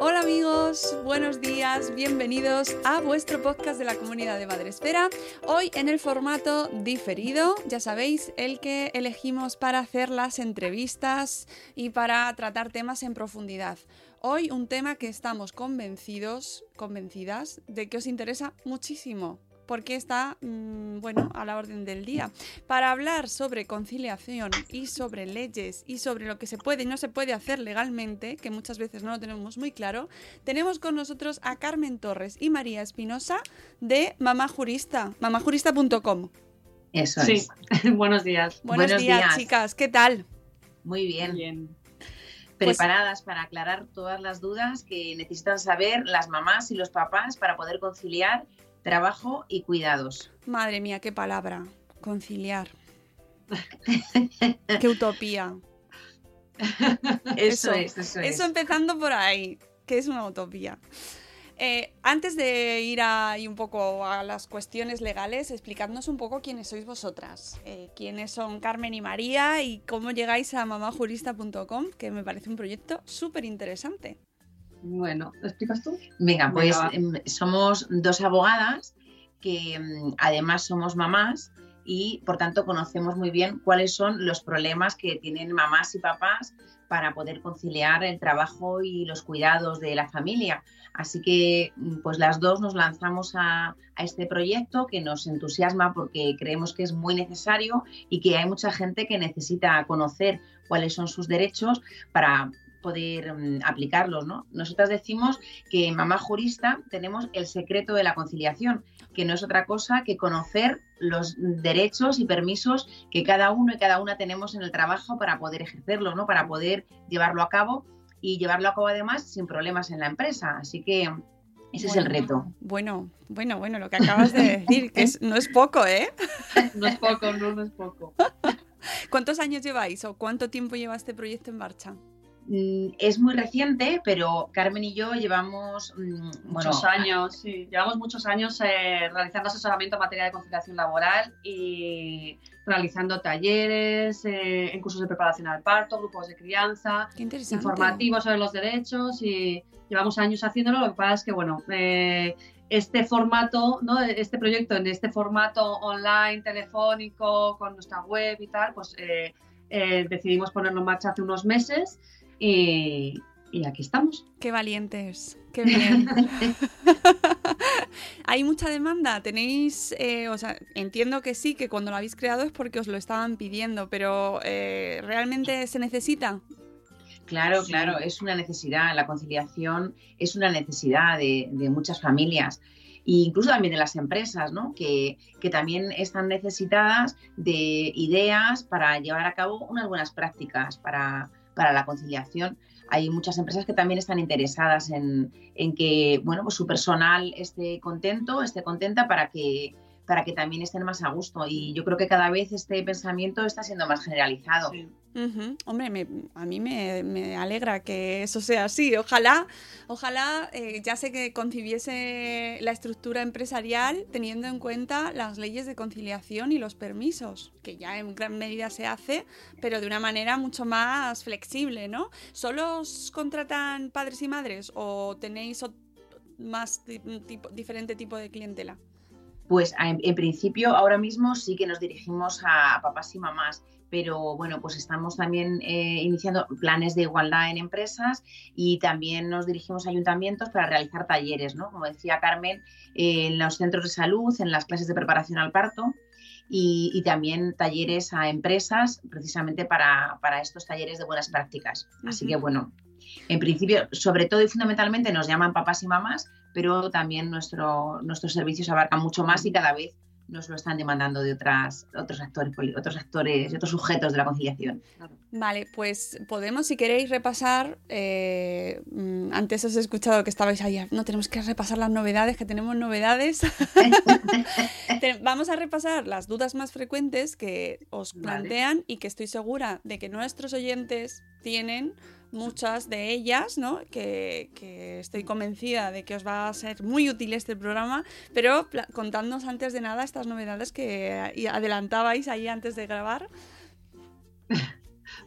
Hola amigos, buenos días, bienvenidos a vuestro podcast de la comunidad de Madresfera. Hoy en el formato diferido, ya sabéis, el que elegimos para hacer las entrevistas y para tratar temas en profundidad. Hoy un tema que estamos convencidos, convencidas de que os interesa muchísimo porque está, mm, bueno, a la orden del día. Para hablar sobre conciliación y sobre leyes y sobre lo que se puede y no se puede hacer legalmente, que muchas veces no lo tenemos muy claro, tenemos con nosotros a Carmen Torres y María Espinosa de Mamá Jurista, mamajurista.com. Eso Sí, es. buenos días. Buenos, Buenos días, días. chicas, ¿qué tal? Muy bien. Bien. Preparadas para aclarar todas las dudas que necesitan saber las mamás y los papás para poder conciliar trabajo y cuidados. Madre mía, qué palabra, conciliar. qué utopía. Eso, Eso, es, eso es. Eso empezando por ahí, que es una utopía. Eh, antes de ir ahí un poco a las cuestiones legales, explicadnos un poco quiénes sois vosotras, eh, quiénes son Carmen y María y cómo llegáis a mamajurista.com, que me parece un proyecto súper interesante. Bueno, ¿lo explicas tú? Venga, pues Venga, em, somos dos abogadas que em, además somos mamás y por tanto conocemos muy bien cuáles son los problemas que tienen mamás y papás para poder conciliar el trabajo y los cuidados de la familia. Así que mm, pues las dos nos lanzamos a, a este proyecto que nos entusiasma porque creemos que es muy necesario y que hay mucha gente que necesita conocer cuáles son sus derechos para poder mm, aplicarlos, ¿no? Nosotras decimos que Mamá Jurista tenemos el secreto de la conciliación, que no es otra cosa que conocer los derechos y permisos que cada uno y cada una tenemos en el trabajo para poder ejercerlo, ¿no? Para poder llevarlo a cabo y llevarlo a cabo además sin problemas en la empresa. Así que ese es el reto. Bueno, bueno, bueno, lo que acabas de decir, que es- no es poco, ¿eh? No es poco, no, no es poco. ¿Cuántos años lleváis o cuánto tiempo lleva este proyecto en marcha? Mm, Es muy reciente, pero Carmen y yo llevamos mm, bueno, Muchos años, sí. Llevamos muchos años eh, realizando asesoramiento en materia de conciliación laboral y realizando talleres, eh, en cursos de preparación al parto, grupos de crianza, informativos sobre los derechos y llevamos años haciéndolo. Lo que pasa es que, bueno, eh, este formato, ¿no? este proyecto en este formato online, telefónico, con nuestra web y tal, pues eh, eh, decidimos ponerlo en marcha hace unos meses y, y aquí estamos. Qué valientes, qué bien. ¿Hay mucha demanda? ¿Tenéis, eh, o sea, entiendo que sí, que cuando lo habéis creado es porque os lo estaban pidiendo, pero eh, ¿realmente se necesita? Claro, claro, es una necesidad, la conciliación es una necesidad de, de muchas familias. incluso también de las empresas, ¿no? que, que también están necesitadas de ideas para llevar a cabo unas buenas prácticas para, para la conciliación hay muchas empresas que también están interesadas en, en, que bueno, pues su personal esté contento, esté contenta para que para que también estén más a gusto. Y yo creo que cada vez este pensamiento está siendo más generalizado. Hombre, a mí me, alegra que eso sea así. Ojalá, ojalá eh, ya sé que concibiese la estructura empresarial teniendo en cuenta las leyes de conciliación y los permisos, que ya en gran medida se hace, pero de una manera mucho más flexible, ¿no? ¿Solo os contratan padres y madres o tenéis más tipo, diferente tipo de clientela? Pues en, principio ahora mismo sí que nos dirigimos a papás y mamás, pero bueno, pues estamos también eh, iniciando planes de igualdad en empresas y también nos dirigimos a ayuntamientos para realizar talleres, ¿no? Como decía Carmen, en los centros de salud, en las clases de preparación al parto. Y, también talleres a empresas precisamente para, estos talleres de buenas prácticas. Así que bueno, en principio, sobre todo y fundamentalmente nos llaman papás y mamás, pero también nuestro, nuestros servicios abarcan mucho más y cada vez nos lo están demandando de otras, otros actores, otros actores, otros sujetos de la conciliación. Vale, pues podemos, si queréis, repasar. Eh, mm, antes os he escuchado que estabais ahí. No tenemos que repasar las novedades, que tenemos novedades. Vamos a repasar las dudas más frecuentes que os plantean y que estoy segura de que nuestros oyentes tienen muchas de ellas, ¿no? Que, estoy convencida de que os va a ser muy útil este programa, pero contadnos antes de nada estas novedades que adelantabais ahí antes de grabar.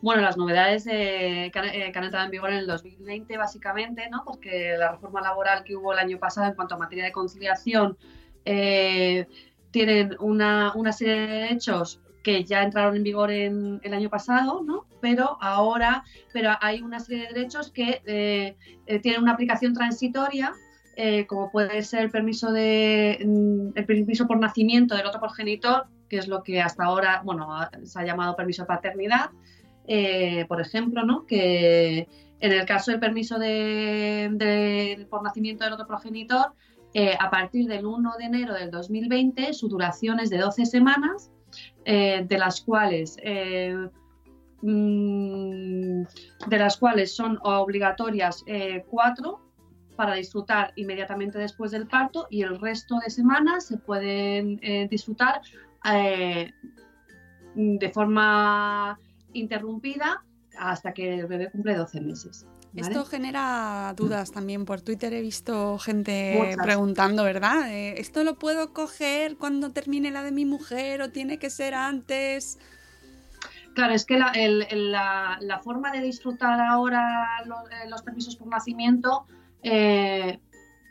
Bueno, las novedades eh, que, han, entrado en vigor en el 2020 básicamente, ¿no? Porque la reforma laboral que hubo el año pasado en cuanto a materia de conciliación eh, tienen una, una serie de derechos que ya entraron en vigor en, el año pasado, ¿no? Pero ahora, pero hay una serie de derechos que eh, eh, tienen una aplicación transitoria, eh, como puede ser el permiso de mm, el permiso por nacimiento del otro progenitor, que es lo que hasta ahora, bueno, se ha llamado permiso de paternidad, por ejemplo, ¿no? Que en el caso del permiso de, por nacimiento del otro progenitor, a partir del 1 de enero del 2020, su duración es de 12 semanas eh, de las cuales eh, mm, de las cuales son obligatorias eh, cuatro para disfrutar inmediatamente después del parto y el resto de semanas se pueden disfrutar de forma interrumpida hasta que el bebé cumple 12 meses. Esto genera dudas también. Por Twitter he visto gente preguntando, ¿verdad? Eh, ¿Esto lo puedo coger cuando termine la de mi mujer o tiene que ser antes? Claro, es que la, forma de disfrutar ahora eh, los, permisos por nacimiento eh,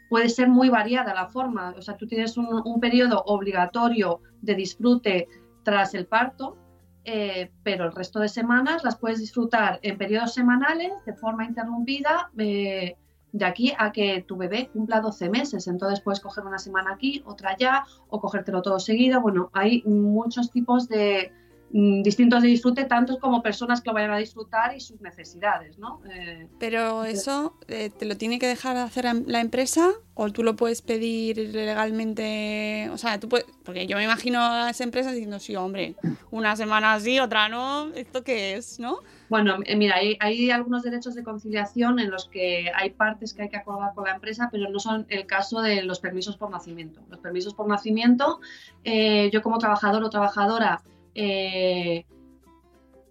puede ser muy variada la forma. O sea, tú tienes un periodo obligatorio de disfrute tras el parto, eh, pero el resto de semanas las puedes disfrutar en periodos semanales de forma interrumpida eh, de aquí a que tu bebé cumpla 12 meses. Entonces puedes coger una semana aquí, otra allá o cogértelo todo seguido. Bueno, hay muchos tipos de, distintos de disfrute, tantos como personas que lo vayan a disfrutar y sus necesidades, ¿no? Eh, Pero eso eh, te lo tiene que dejar hacer la empresa o tú lo puedes pedir legalmente, o sea, tú puedes, porque yo me imagino a las empresas diciendo, sí, hombre, una semana sí, otra no, ¿esto qué es, no? Bueno, eh, mira, hay, algunos derechos de conciliación en los que hay partes que hay que acordar con la empresa, pero no son el caso de los permisos por nacimiento. Los permisos por nacimiento, yo como trabajador o trabajadora eh,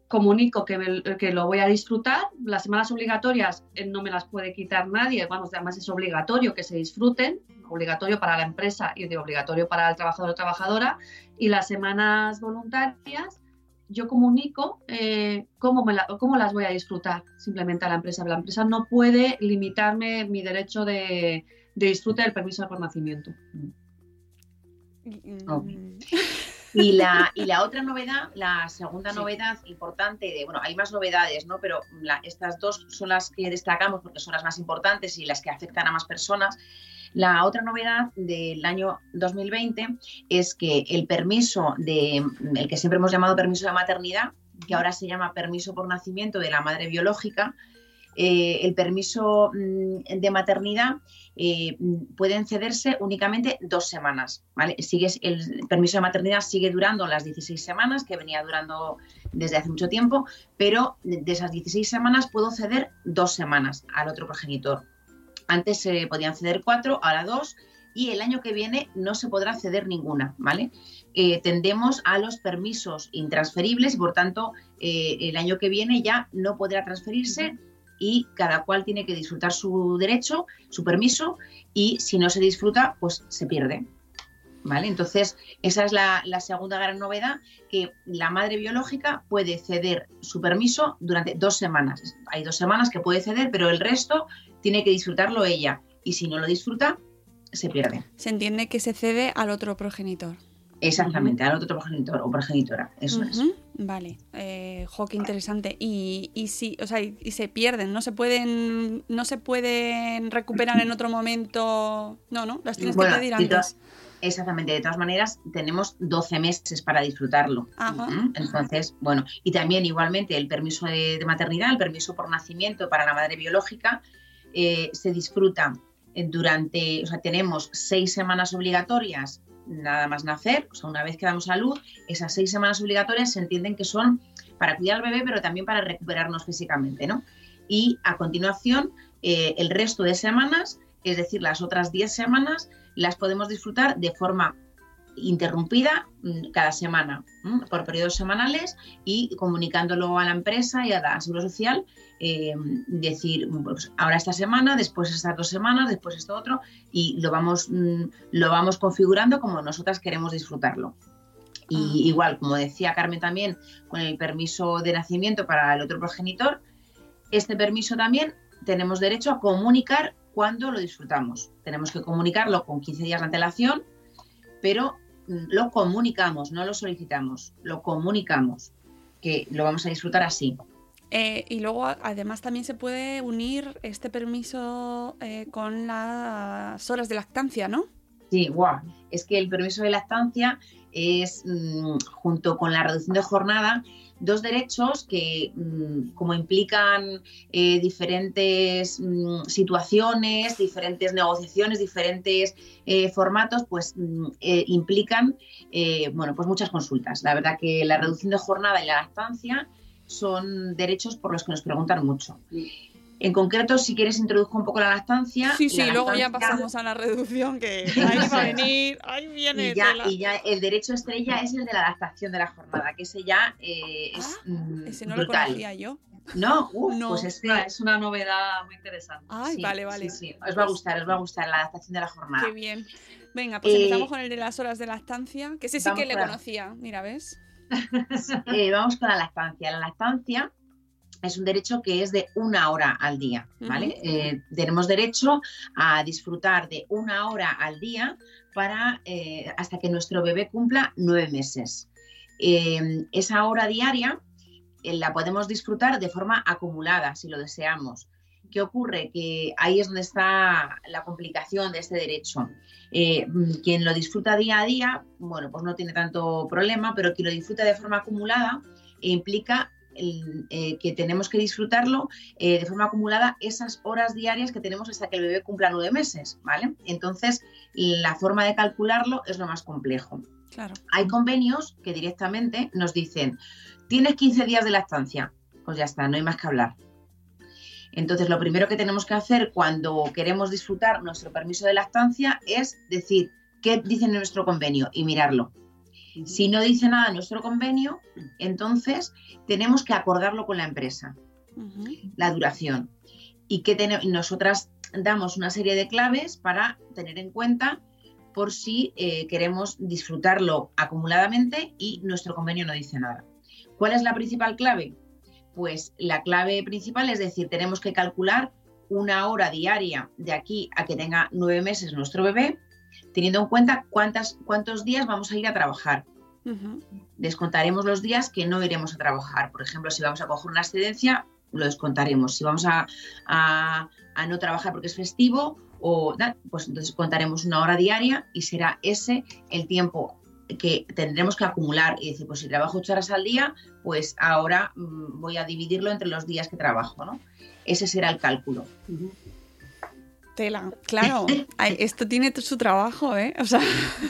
comunico que, que, lo voy a disfrutar. Las semanas obligatorias eh, no me las puede quitar nadie, vamos, además es obligatorio que se disfruten, obligatorio para la empresa y de obligatorio para el trabajador o trabajadora. Y las semanas voluntarias, yo comunico eh, cómo, me cómo las voy a disfrutar simplemente a la empresa. La empresa no puede limitarme mi derecho de, disfrute del permiso de por nacimiento. Mm. Y la, y la otra novedad, la segunda novedad importante, de, bueno, hay más novedades, ¿no? Pero estas dos son las que destacamos porque son las más importantes y las que afectan a más personas. La otra novedad del año 2020 es que el permiso de, el que siempre hemos llamado permiso de maternidad, que ahora se llama permiso por nacimiento de la madre biológica, eh, el permiso mm, de maternidad eh, pueden cederse únicamente dos semanas. ¿vale? el permiso de maternidad sigue durando las 16 semanas, que venía durando desde hace mucho tiempo, pero de esas 16 semanas puedo ceder dos semanas al otro progenitor. Antes se podían ceder cuatro, ahora dos, y el año que viene no se podrá ceder ninguna, ¿vale? Eh, tendemos a los permisos intransferibles por tanto eh, el año que viene ya no podrá transferirse y cada cual tiene que disfrutar su derecho, su permiso y si no se disfruta, pues se pierde. ¿Vale? Entonces, esa es la, segunda gran novedad, que la madre biológica puede ceder su permiso durante dos semanas. Hay dos semanas que puede ceder, pero el resto tiene que disfrutarlo ella. Y si no lo disfruta, se pierde. Se entiende que se cede al otro progenitor. Exactamente, al otro progenitor o progenitora, eso es. Vale, eh, jo, qué interesante. Y, y si, o sea, y, se pierden, no se pueden, no se pueden recuperar en otro momento. No, no, las tienes que pedir antes. Exactamente, de todas maneras tenemos 12 meses para disfrutarlo. Entonces, bueno, y también igualmente el permiso de, maternidad, el permiso por nacimiento para la madre biológica, eh, se disfruta durante, o sea, tenemos seis semanas obligatorias nada más nacer, o sea, una vez que damos a luz, esas seis semanas obligatorias se entienden que son para cuidar al bebé, pero también para recuperarnos físicamente, ¿no? Y a continuación, eh, el resto de semanas, es decir, las otras diez semanas, las podemos disfrutar de forma interrumpida mm, cada semana, por periodos semanales y comunicándolo a la empresa y a la seguridad social, eh, decir, pues ahora esta semana, después estas dos semanas, después esto otro, y lo vamos, mm, lo vamos configurando como nosotras queremos disfrutarlo. Y ah. igual, como decía Carmen también, con el permiso de nacimiento para el otro progenitor, este permiso también tenemos derecho a comunicar cuando lo disfrutamos. Tenemos que comunicarlo con 15 días de antelación, pero lo comunicamos, no lo solicitamos, lo comunicamos, que lo vamos a disfrutar así. Eh, y luego, además, también se puede unir este permiso eh, con las horas de lactancia, ¿no? Sí, guau. Es que el permiso de lactancia es, mm, junto con la reducción de jornada, dos derechos que mm, como implican eh, diferentes mm, situaciones, diferentes negociaciones, diferentes eh, formatos, pues eh, implican bueno, pues muchas consultas. La verdad que la reducción de jornada y la lactancia son derechos por los que nos preguntan mucho. En concreto, si quieres, introduzco un poco la lactancia. Sí, sí, luego ya pasamos a la reducción, que ahí va a venir, ahí viene. Y ya, y ya, el derecho estrella es el de la adaptación de la jornada, que ese ya eh, es. Ah, mm, ese no lo conocía yo. No, pues es, es una novedad muy interesante. Ay, vale, vale. Sí, sí, os va a gustar, os va a gustar la adaptación de la jornada. Qué bien. Venga, pues empezamos eh, con el de las horas de lactancia, que ese sí que le conocía. Mira, ¿ves? Eh, vamos con la lactancia. La lactancia es un derecho que es de una hora al día, ¿vale? Eh, tenemos derecho a disfrutar de una hora al día para eh, hasta que nuestro bebé cumpla nueve meses. Esa hora diaria la podemos disfrutar de forma acumulada, si lo deseamos. ¿Qué ocurre? Que ahí es donde está la complicación de este derecho. quien lo disfruta día a día, bueno, pues no tiene tanto problema, pero quien lo disfruta de forma acumulada implica eh, que tenemos que disfrutarlo eh, de forma acumulada esas horas diarias que tenemos hasta que el bebé cumpla nueve meses, ¿vale? Entonces, la forma de calcularlo es lo más complejo. Claro. Hay convenios que directamente nos dicen, tienes 15 días de lactancia, pues ya está, no hay más que hablar. Entonces, lo primero que tenemos que hacer cuando queremos disfrutar nuestro permiso de lactancia es decir, ¿qué dice nuestro convenio? Y mirarlo. Si no dice nada nuestro convenio, entonces tenemos que acordarlo con la empresa, la duración. Y que nosotras damos una serie de claves para tener en cuenta por si eh, queremos disfrutarlo acumuladamente y nuestro convenio no dice nada. ¿Cuál es la principal clave? Pues la clave principal es decir, tenemos que calcular una hora diaria de aquí a que tenga nueve meses nuestro bebé teniendo en cuenta cuántas, cuántos días vamos a ir a trabajar. Descontaremos los días que no iremos a trabajar. Por ejemplo, si vamos a coger una excedencia, lo descontaremos. Si vamos a, no trabajar porque es festivo, o, pues entonces contaremos una hora diaria y será ese el tiempo que tendremos que acumular y decir, pues si trabajo ocho horas al día, pues ahora mm, voy a dividirlo entre los días que trabajo, ¿no? Ese será el cálculo. Tela, claro, esto tiene su trabajo, ¿eh? O sea,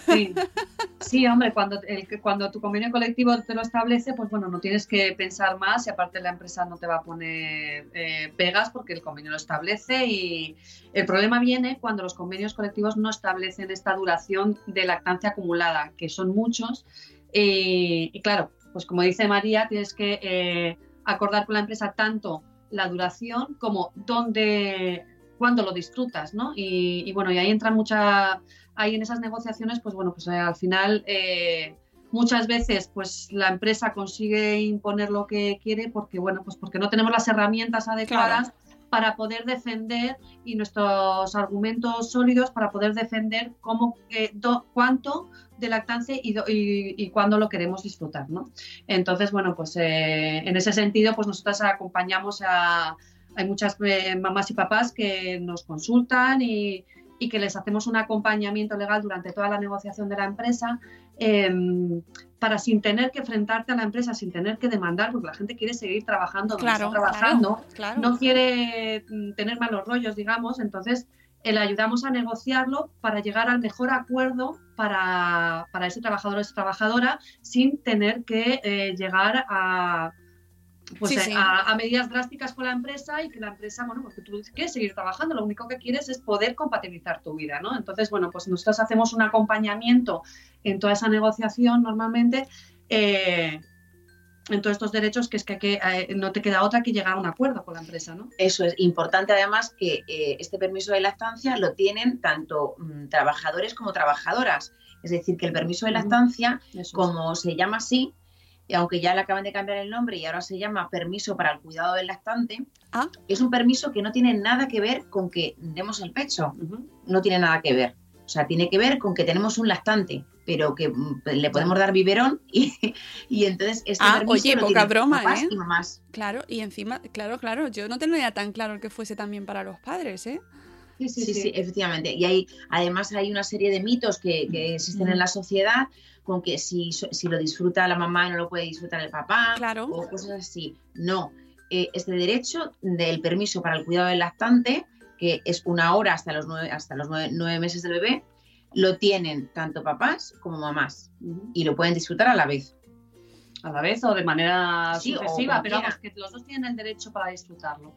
Sí, Sí, hombre, cuando, el, cuando tu convenio colectivo te lo establece, pues bueno, no tienes que pensar más y aparte la empresa no te va a poner eh, pegas porque el convenio lo establece y el problema viene cuando los convenios colectivos no establecen esta duración de lactancia acumulada, que son muchos. Y, y claro, pues como dice María, tienes que eh, acordar con la empresa tanto la duración como dónde, cuándo lo disfrutas, ¿no? Y, y bueno, y ahí entra mucha ahí en esas negociaciones, pues bueno, pues eh, al final eh, muchas veces pues la empresa consigue imponer lo que quiere porque bueno, pues porque no tenemos las herramientas adecuadas para poder defender y nuestros argumentos sólidos para poder defender cómo, eh, do- cuánto de lactancia y, do- y, y cuándo lo queremos disfrutar, ¿no? Entonces, bueno, pues eh, en ese sentido, pues nosotras acompañamos a... Hay muchas eh, mamás y papás que nos consultan y, y que les hacemos un acompañamiento legal durante toda la negociación de la empresa eh, para sin tener que enfrentarte a la empresa, sin tener que demandar, porque la gente quiere seguir trabajando donde claro, está trabajando, claro, claro. no quiere mm, tener malos rollos, digamos, entonces eh, le ayudamos a negociarlo para llegar al mejor acuerdo para, para ese trabajador o esa trabajadora sin tener que eh, llegar a, pues, Sí, sí. A, a medidas drásticas con la empresa y que la empresa, bueno, porque tú quieres seguir trabajando, lo único que quieres es poder compatibilizar tu vida, ¿no? Entonces, bueno, pues nosotros hacemos un acompañamiento en toda esa negociación normalmente. eh, en todos estos derechos que es que, que, eh, no te queda otra que llegar a un acuerdo con la empresa, ¿no? Eso es importante además que eh, este permiso de lactancia lo tienen tanto mm, trabajadores como trabajadoras. Es decir, que el permiso de lactancia, es. como se llama así, y aunque ya le acaban de cambiar el nombre y ahora se llama permiso para el cuidado del lactante, Ah. es un permiso que no tiene nada que ver con que demos el pecho. No tiene nada que ver. O sea, tiene que ver con que tenemos un lactante, pero que mm, le podemos dar biberón y, y entonces este Ah, permiso oye, lo poca broma, papás ¿eh? y mamás. Claro, y encima, claro, claro, yo no tenía tan claro que fuese también para los padres, ¿eh? Sí, sí, Sí, sí. sí, efectivamente. Y hay, además hay una serie de mitos que, que existen en la sociedad con que si, so- si lo disfruta la mamá no lo puede disfrutar el papá Claro. o cosas así. No, Eh, este derecho del permiso para el cuidado del lactante, que es una hora hasta los nueve, hasta los nueve, nueve meses del bebé, lo tienen tanto papás como mamás Ujú. y lo pueden disfrutar a la vez. A la vez o de manera Sí, sucesiva, pero vamos, que los dos tienen el derecho para disfrutarlo.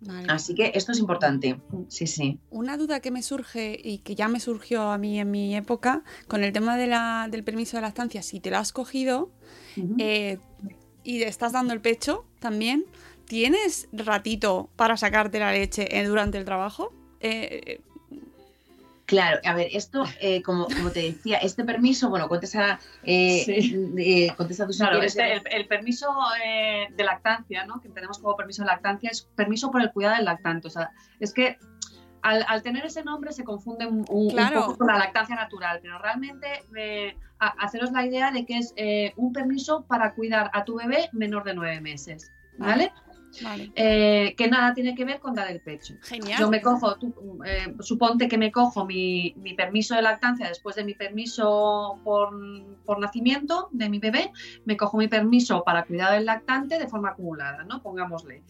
Vale. Así que esto es importante. Sí, sí. Una duda que me surge y que ya me surgió a mí en mi época con el tema de la- del permiso de lactancia, si te lo has cogido eh, y le estás dando el pecho también, ¿tienes ratito para sacarte la leche eh, durante el trabajo? Eh, Claro, a ver, esto, eh, como, como te decía, este permiso, bueno, contesta, eh, Sí. eh, contesta tú si Claro, este- el, el permiso eh, de lactancia, ¿no? que tenemos como permiso de lactancia, es permiso por el cuidado del lactante. O sea, es que al, al tener ese nombre se confunde un, un- un Claro. poco con la lactancia natural, pero realmente eh, a- haceros la idea de que es eh, un permiso para cuidar a tu bebé menor de nueve meses. ¿Vale? Vale. Eh, que nada tiene que ver con dar el pecho. Genial. Yo me cojo, tú, eh, suponte que me cojo mi, mi permiso de lactancia después de mi permiso por, por nacimiento de mi bebé, me cojo mi permiso para cuidado del lactante de forma acumulada, ¿no? Pongámosle.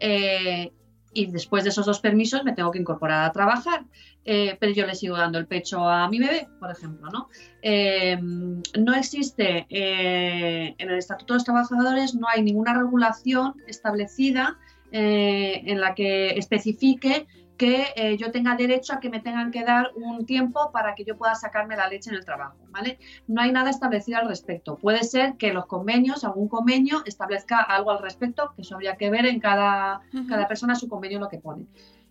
Eh, y después de esos dos permisos me tengo que incorporar a trabajar, eh, pero yo le sigo dando el pecho a mi bebé, por ejemplo, ¿no? Eh, no existe eh, en el Estatuto de los Trabajadores, no hay ninguna regulación establecida en la que especifique que eh, yo tenga derecho a que me tengan que dar un tiempo para que yo pueda sacarme la leche en el trabajo, ¿vale? No hay nada establecido al respecto. Puede ser que los convenios, algún convenio, establezca algo al respecto, que eso habría que ver en cada, cada persona su convenio lo que pone.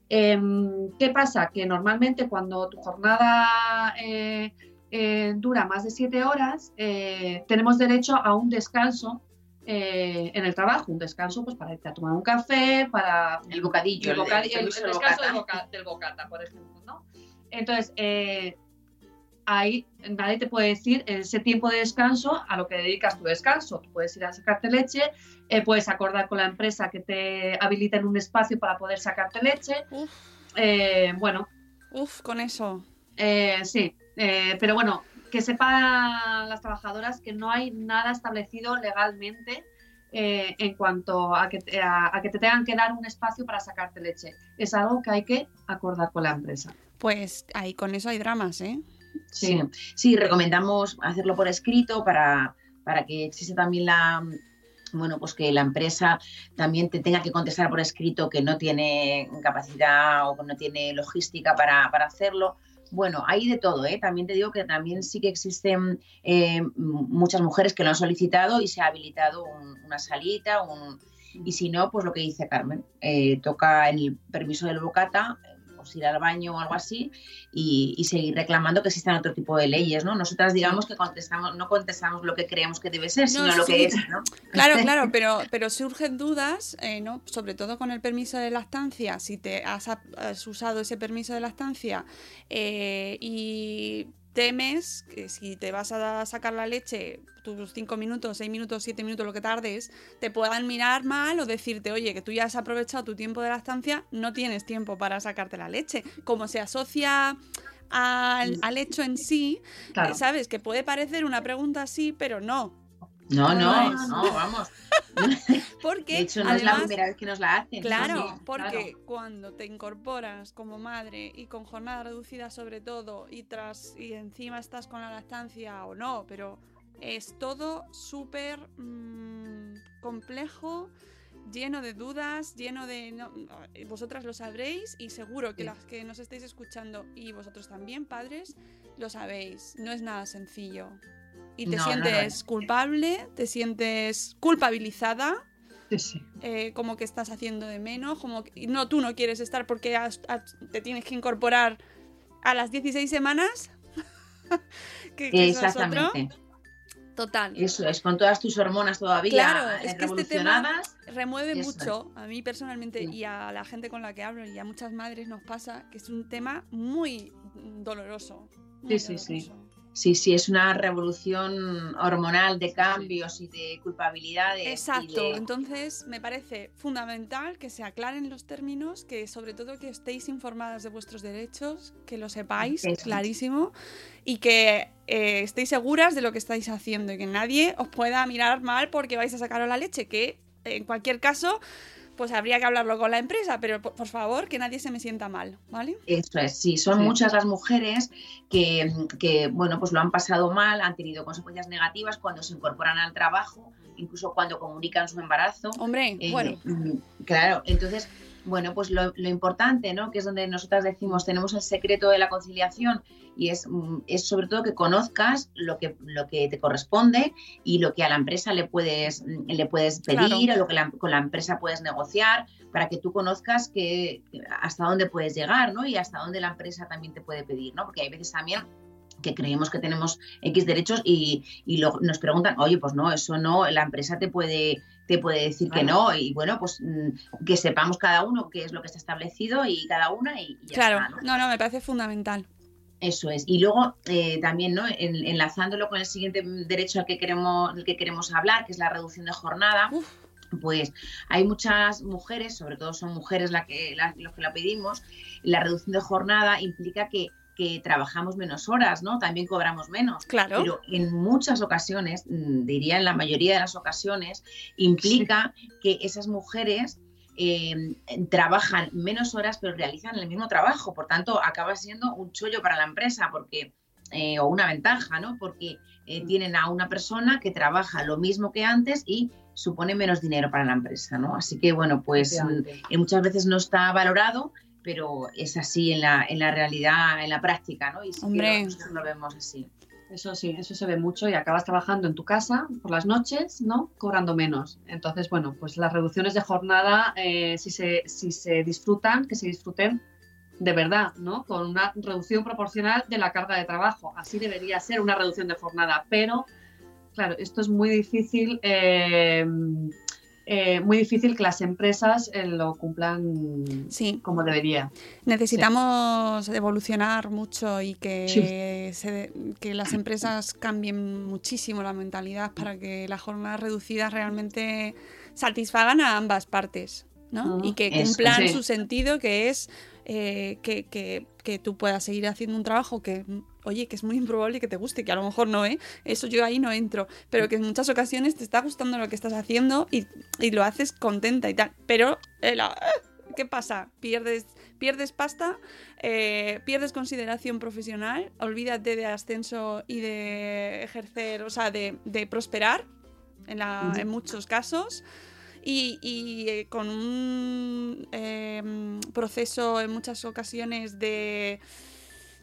Em, ¿Qué pasa? Que normalmente cuando tu jornada eh, eh, dura más de siete horas, eh, tenemos derecho a un descanso eh, en el trabajo, un descanso pues para irte a tomar un café, para El bocadillo, el, boca- el el- el permiso del descanso del, bocata. boca- del bocata, por ejemplo, ¿no? Entonces, eh, ahí nadie te puede decir ese tiempo de descanso a lo que dedicas tu descanso. Tú puedes ir a sacarte leche, eh, puedes acordar con la empresa que te habiliten un espacio para poder sacarte leche. Uf, Eh, bueno, uf, con eso. eh, sí, eh, pero bueno, que sepan las trabajadoras que no hay nada establecido legalmente eh, en cuanto a que, a, que te tengan que dar un espacio para sacarte leche. Es algo que hay que acordar con la empresa. Pues ahí con eso hay dramas, ¿eh? Sí, sí, recomendamos hacerlo por escrito para, para que existe también la, bueno, pues que la empresa también te tenga que contestar por escrito que no tiene capacidad o que no tiene logística para, hacerlo. Bueno, hay de todo, ¿eh? También te digo que también sí que existen eh, muchas mujeres que lo han solicitado y se ha habilitado una salita, un, y si no, pues lo que dice Carmen, eh, toca en el permiso del bocata pues, ir al baño o algo así y, seguir reclamando que existan otro tipo de leyes, ¿no? Nosotras digamos que contestamos, no contestamos lo que creemos que debe ser, sino lo que es, ¿no? Claro, claro, pero, pero surgen dudas, eh, ¿no? Sobre todo con el permiso de lactancia, si te has, usado ese permiso de lactancia eh, y temes que si te vas a sacar la leche tus 5 minutos, 6 minutos, 7 minutos, lo que tardes, te puedan mirar mal o decirte, oye, que tú ya has aprovechado tu tiempo de la estancia, no tienes tiempo para sacarte la leche. Como se asocia al, al hecho en sí, eh, ¿sabes? Que puede parecer una pregunta así, pero no. No, no, no, vamos. porque de hecho, no es la primera vez que nos la hacen. Claro, porque cuando te incorporas como madre y con jornada reducida sobre todo y tras y encima estás con la lactancia o no, pero es todo súper mm, complejo, lleno de dudas, lleno de... vosotras lo sabréis y seguro que las que nos estáis escuchando y vosotros también, padres, lo sabéis. No es nada sencillo. Y te sientes culpable, te sientes culpabilizada. Eh, como que estás haciendo de menos, como que, no, tú no quieres estar porque te tienes que incorporar a las 16 semanas. Exactamente. Total. Eso es, con todas tus hormonas todavía claro, es que este tema remueve mucho. A mí personalmente y a la gente con la que hablo y a muchas madres nos pasa que es un tema muy doloroso. sí, sí, sí. Sí, sí, es una revolución hormonal de cambios y de culpabilidades. Exacto, entonces me parece fundamental que se aclaren los términos, que sobre todo que estéis informadas de vuestros derechos, que lo sepáis clarísimo y que eh, estéis seguras de lo que estáis haciendo y que nadie os pueda mirar mal porque vais a sacaros la leche, que en cualquier caso pues habría que hablarlo con la empresa, pero por, favor, que nadie se me sienta mal, ¿vale? Eso es, sí, son muchas las mujeres que, que, bueno, pues lo han pasado mal, han tenido consecuencias negativas cuando se incorporan al trabajo, incluso cuando comunican su embarazo. Hombre, eh, bueno. Mm, claro, entonces bueno, pues lo, importante, ¿no? Que es donde nosotras decimos, tenemos el secreto de la conciliación y es, mm, es, sobre todo que conozcas lo que, lo que te corresponde y lo que a la empresa le puedes, mm, le puedes pedir o lo que con la empresa puedes negociar para que tú conozcas que, hasta dónde puedes llegar, ¿no? Y hasta dónde la empresa también te puede pedir, ¿no? Porque hay veces también que creemos que tenemos X derechos y, y nos preguntan, oye, pues no, eso no, la empresa te puede te puede decir que no y bueno, pues mm, que sepamos cada uno qué es lo que está establecido y cada una y, ya claro, está, ¿no? ¿no? me parece fundamental. Eso es. Y luego eh, también, ¿no? enlazándolo con el siguiente derecho al que queremos, del que queremos hablar, que es la reducción de jornada. Pues hay muchas mujeres, sobre todo son mujeres las que, los que la pedimos, la reducción de jornada implica que que trabajamos menos horas, ¿no? También cobramos menos. Claro. Pero en muchas ocasiones, mm, diría en la mayoría de las ocasiones, implica que esas mujeres em, trabajan menos horas pero realizan el mismo trabajo. Por tanto, acaba siendo un chollo para la empresa porque, eh, o una ventaja, ¿no? Porque eh, tienen a una persona que trabaja lo mismo que antes y supone menos dinero para la empresa, ¿no? Así que, bueno, pues mm, muchas veces no está valorado pero es así en la, en la realidad, en la práctica, ¿no? Y sí Hombre. lo, lo vemos así. Eso sí, eso se ve mucho y acabas trabajando en tu casa por las noches, ¿no? Cobrando menos. Entonces, bueno, pues las reducciones de jornada, eh, si, se, si se disfrutan, que se disfruten de verdad, ¿no? Con una reducción proporcional de la carga de trabajo. Así debería ser una reducción de jornada. Pero, claro, esto es muy difícil eh, eh, muy difícil que las empresas eh, lo cumplan como debería. Necesitamos evolucionar mucho y que, que las empresas cambien muchísimo la mentalidad para que las jornadas reducidas realmente satisfagan a ambas partes. ¿no? y que cumplan su sentido, que es eh, que, que, que, tú puedas seguir haciendo un trabajo que oye, que es muy improbable que te guste, que a lo mejor no, ¿eh? Eso yo ahí no entro, pero que en muchas ocasiones te está gustando lo que estás haciendo y, y lo haces contenta y tal. Pero, eh, la- ¿qué pasa? Pierdes, pierdes pasta, eh, pierdes consideración profesional, olvídate de ascenso y de ejercer, o sea, de, de prosperar en, la- en muchos casos. Y, y, eh, con un em, proceso en muchas ocasiones de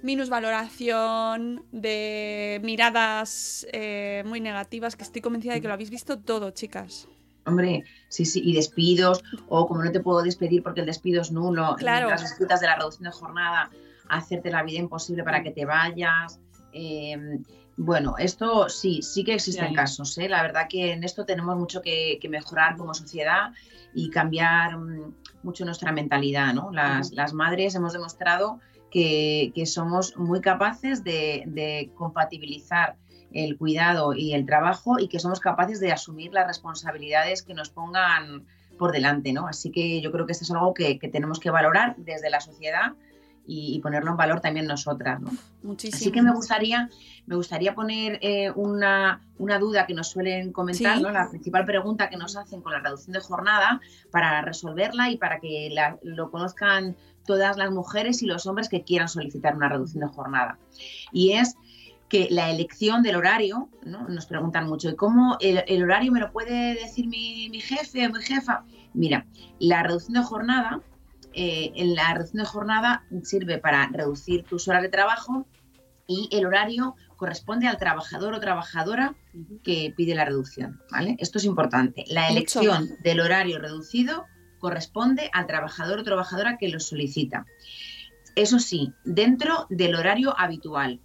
minusvaloración, de miradas eh, muy negativas, que estoy convencida de que lo habéis visto todo, chicas. Hombre, sí, sí, y despidos, o como no te puedo despedir porque el despido es nulo, Claro. las disputas de la reducción de jornada, hacerte la vida imposible para que te vayas. eh, bueno, esto sí, sí que existen casos. ¿eh? La verdad que en esto tenemos mucho que, que mejorar como sociedad y cambiar mm, mucho nuestra mentalidad. ¿no? Las, las madres hemos demostrado que, somos muy capaces de, compatibilizar el cuidado y el trabajo y que somos capaces de asumir las responsabilidades que nos pongan por delante, ¿no? Así que yo creo que esto es algo que tenemos que valorar desde la sociedad y, y ponerlo en valor también nosotras, ¿no? Muchísimo. Así que me gustaría, me gustaría poner eh, una, una duda que nos suelen comentar, Sí. ¿no? la principal pregunta que nos hacen con la reducción de jornada para resolverla y para que la- lo conozcan todas las mujeres y los hombres que quieran solicitar una reducción de jornada. Y es que la elección del horario, ¿no? nos preguntan mucho, ¿y cómo el, el horario me lo puede decir mi, mi jefe o mi jefa? Mira, la reducción de jornada, eh, en la reducción de jornada sirve para reducir tus horas de trabajo y el horario corresponde al trabajador o trabajadora que pide la reducción, ¿vale? Esto es importante. La Mucho. elección del horario reducido corresponde al trabajador o trabajadora que lo solicita. Eso sí, dentro del horario habitual.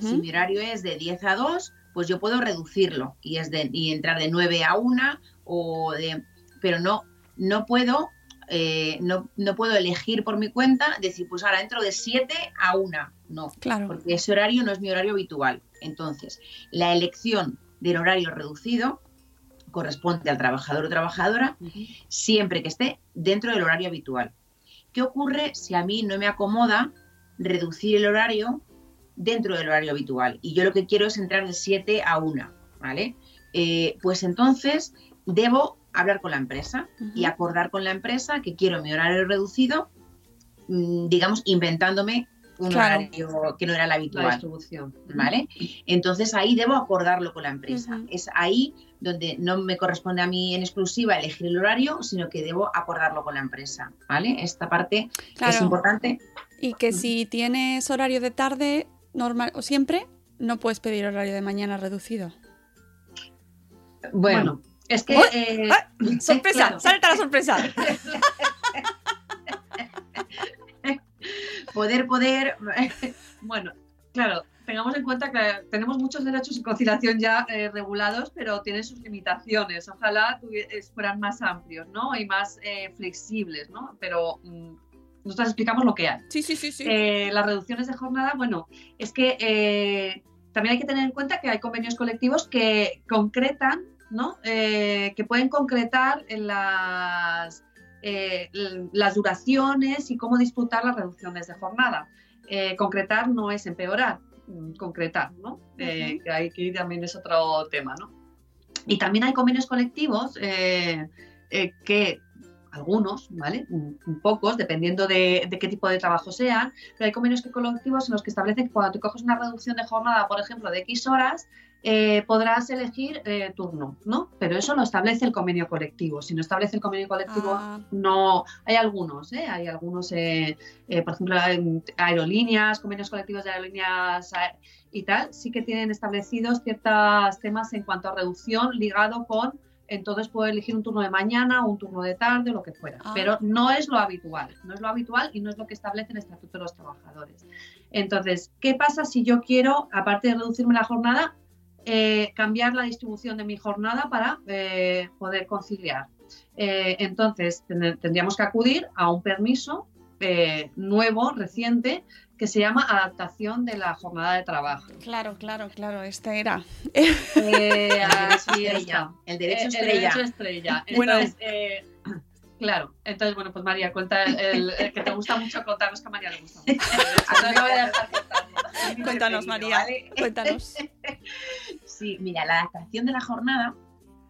Si mi horario es de 10 a 2, pues yo puedo reducirlo y, es de, y entrar de 9 a 1, o de, pero no, no, puedo, eh, no, no puedo elegir por mi cuenta, decir, pues ahora entro de 7 a 1. No, Claro. porque ese horario no es mi horario habitual. Entonces, la elección del horario reducido corresponde al trabajador o trabajadora siempre que esté dentro del horario habitual. ¿Qué ocurre si a mí no me acomoda reducir el horario dentro del horario habitual? Y yo lo que quiero es entrar de 7 a 1, ¿vale? Eh, pues entonces debo hablar con la empresa y acordar con la empresa que quiero mi horario reducido, mm, digamos, inventándome un Claro. horario que no era el La habitual. distribución. ¿vale? Entonces ahí debo acordarlo con la empresa. Es ahí donde no me corresponde a mí en exclusiva elegir el horario, sino que debo acordarlo con la empresa, ¿vale? Esta parte es importante. Y que si tienes horario de tarde normal o siempre, no puedes pedir horario de mañana reducido. Bueno, es que. Eh, ¡Ah! ¡Sorpresa! claro. ¡Salta la sorpresa! poder, poder, Bueno, claro, tengamos en cuenta que tenemos muchos derechos y conciliación ya eh, regulados, pero tienen sus limitaciones. Ojalá fueran más amplios, ¿no? Y más eh, flexibles, ¿no? Pero mm, nosotros explicamos lo que hay. Sí, sí, sí, sí. Eh, las reducciones de jornada, bueno, es que también hay que tener en cuenta que hay convenios colectivos que concretan, ¿no? Eh, que pueden concretar en las, eh, las duraciones y cómo disputar las reducciones de jornada. Eh, concretar no es empeorar, mm, concretar, ¿no? Que hay que también es otro tema, ¿no? Y también hay convenios colectivos que algunos, ¿vale? Pocos, dependiendo de, de qué tipo de trabajo sean, pero hay convenios colectivos en los que establecen que cuando tú coges una reducción de jornada, por ejemplo, de X horas, eh, podrás elegir eh, turno, ¿no? Pero eso lo establece el convenio colectivo. Si no establece el convenio colectivo, Ah, no, hay algunos, ¿eh? hay algunos, eh, eh, por ejemplo, aerolíneas, convenios colectivos de aerolíneas y tal, sí que tienen establecidos ciertos temas en cuanto a reducción ligado con, entonces puedo elegir un turno de mañana, un turno de tarde, lo que fuera, Ah. pero no es lo habitual, no es lo habitual y no es lo que establece el Estatuto de los Trabajadores. Entonces, ¿qué pasa si yo quiero, aparte de reducirme la jornada, eh, cambiar la distribución de mi jornada para eh, poder conciliar? Eh, entonces, ten- tendríamos que acudir a un permiso eh, nuevo, reciente, que se llama adaptación de la jornada de trabajo. claro, claro, claro, este era. Eh, así estrella, está. el derecho Eh, estrella. El derecho estrella. Bueno. Entonces, eh, claro. Entonces, bueno, pues María, cuenta el, el- el que te gusta mucho contar. No es que a María le gusta mucho. Entonces, no voy a dejar. Cuéntanos, María. Cuéntanos. Sí, mira, la adaptación de la jornada